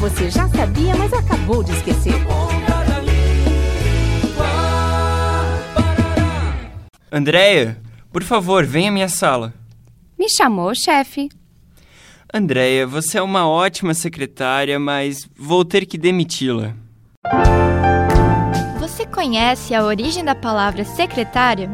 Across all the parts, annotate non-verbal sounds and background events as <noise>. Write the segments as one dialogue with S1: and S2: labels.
S1: você já sabia, mas acabou de esquecer.
S2: Andréia, por favor, venha à minha sala.
S3: Me chamou, chefe.
S2: Andréia, você é uma ótima secretária, mas vou ter que demiti-la.
S4: Você conhece a origem da palavra secretária?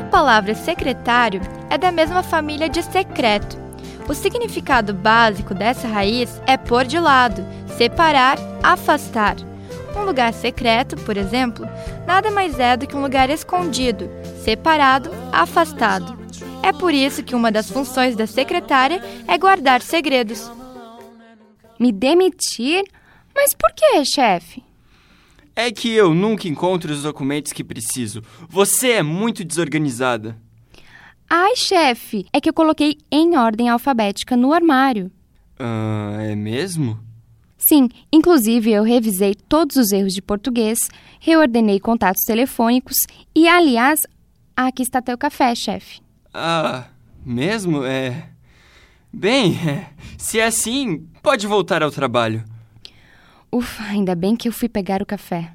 S4: A palavra secretário é da mesma família de secreto. O significado básico dessa raiz é pôr de lado, separar, afastar. Um lugar secreto, por exemplo, nada mais é do que um lugar escondido, separado, afastado. É por isso que uma das funções da secretária é guardar segredos.
S3: Me demitir? Mas por que, chefe?
S2: É que eu nunca encontro os documentos que preciso. Você é muito desorganizada.
S3: Ai, chefe, é que eu coloquei em ordem alfabética no armário.
S2: Ah, é mesmo?
S3: Sim, inclusive eu revisei todos os erros de português, reordenei contatos telefônicos e, aliás, aqui está teu café, chefe.
S2: Ah, mesmo? É. Bem, <laughs> é, se é assim, pode voltar ao trabalho.
S3: Ufa, ainda bem que eu fui pegar o café.